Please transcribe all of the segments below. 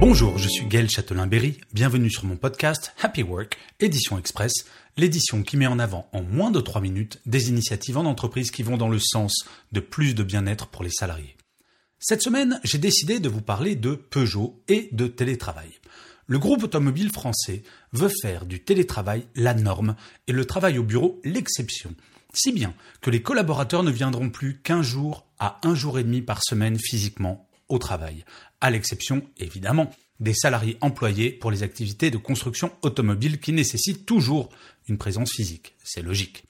Bonjour, je suis Gaël Châtelain-Berry. Bienvenue sur mon podcast Happy Work, édition express, l'édition qui met en avant en moins de 3 minutes des initiatives en entreprise qui vont dans le sens de plus de bien-être pour les salariés. Cette semaine, j'ai décidé de vous parler de Peugeot et de télétravail. Le groupe automobile français veut faire du télétravail la norme et le travail au bureau l'exception. Si bien que les collaborateurs ne viendront plus qu'un jour à un jour et demi par semaine physiquement au travail, à l'exception évidemment des salariés employés pour les activités de construction automobile qui nécessitent toujours une présence physique. C'est logique.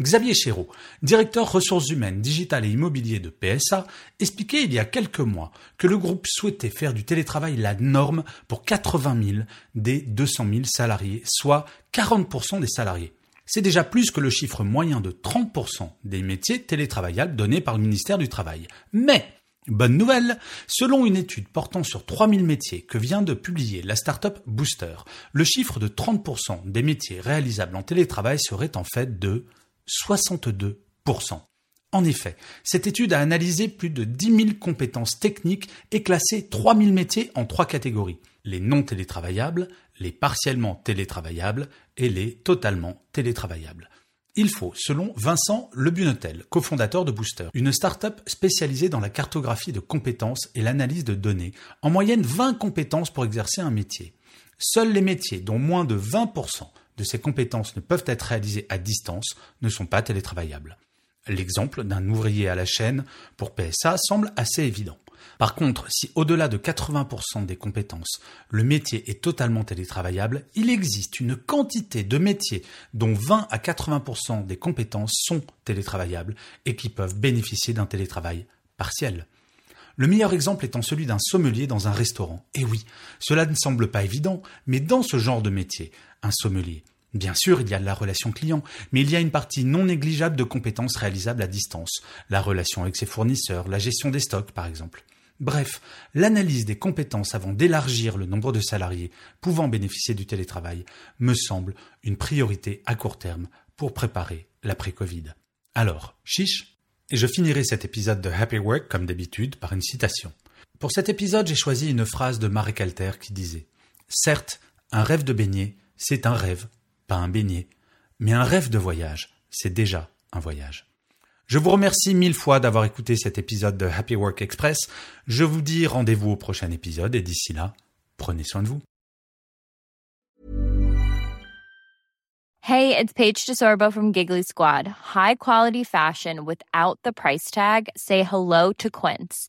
Xavier Chéreau, directeur ressources humaines, digitales et immobilier de PSA, expliquait il y a quelques mois que le groupe souhaitait faire du télétravail la norme pour 80 000 des 200 000 salariés, soit 40% des salariés. C'est déjà plus que le chiffre moyen de 30% des métiers télétravaillables donné par le ministère du Travail. Mais Bonne nouvelle, selon une étude portant sur 3000 métiers que vient de publier la startup Booster, le chiffre de 30% des métiers réalisables en télétravail serait en fait de 62%. En effet, cette étude a analysé plus de 10 000 compétences techniques et classé 3000 métiers en trois catégories. Les non télétravaillables, les partiellement télétravaillables et les totalement télétravaillables. Il faut, selon Vincent Lebunetel, cofondateur de Booster, une start-up spécialisée dans la cartographie de compétences et l'analyse de données, en moyenne 20 compétences pour exercer un métier. Seuls les métiers dont moins de 20% de ces compétences ne peuvent être réalisées à distance ne sont pas télétravaillables. L'exemple d'un ouvrier à la chaîne pour PSA semble assez évident. Par contre, si au-delà de 80% des compétences, le métier est totalement télétravaillable, il existe une quantité de métiers dont 20 à 80% des compétences sont télétravaillables et qui peuvent bénéficier d'un télétravail partiel. Le meilleur exemple étant celui d'un sommelier dans un restaurant. Et oui, cela ne semble pas évident, mais dans ce genre de métier, un sommelier, Bien sûr, il y a la relation client, mais il y a une partie non négligeable de compétences réalisables à distance, la relation avec ses fournisseurs, la gestion des stocks par exemple. Bref, l'analyse des compétences avant d'élargir le nombre de salariés pouvant bénéficier du télétravail me semble une priorité à court terme pour préparer l'après-Covid. Alors, chiche Et je finirai cet épisode de Happy Work comme d'habitude par une citation. Pour cet épisode, j'ai choisi une phrase de Marek Alter qui disait Certes, un rêve de baigner, c'est un rêve, pas un beignet, mais un rêve de voyage, c'est déjà un voyage. Je vous remercie mille fois d'avoir écouté cet épisode de Happy Work Express. Je vous dis rendez-vous au prochain épisode et d'ici là, prenez soin de vous. Hey, it's Paige DeSorbo from Giggly Squad. High quality fashion without the price tag. Say hello to Quince.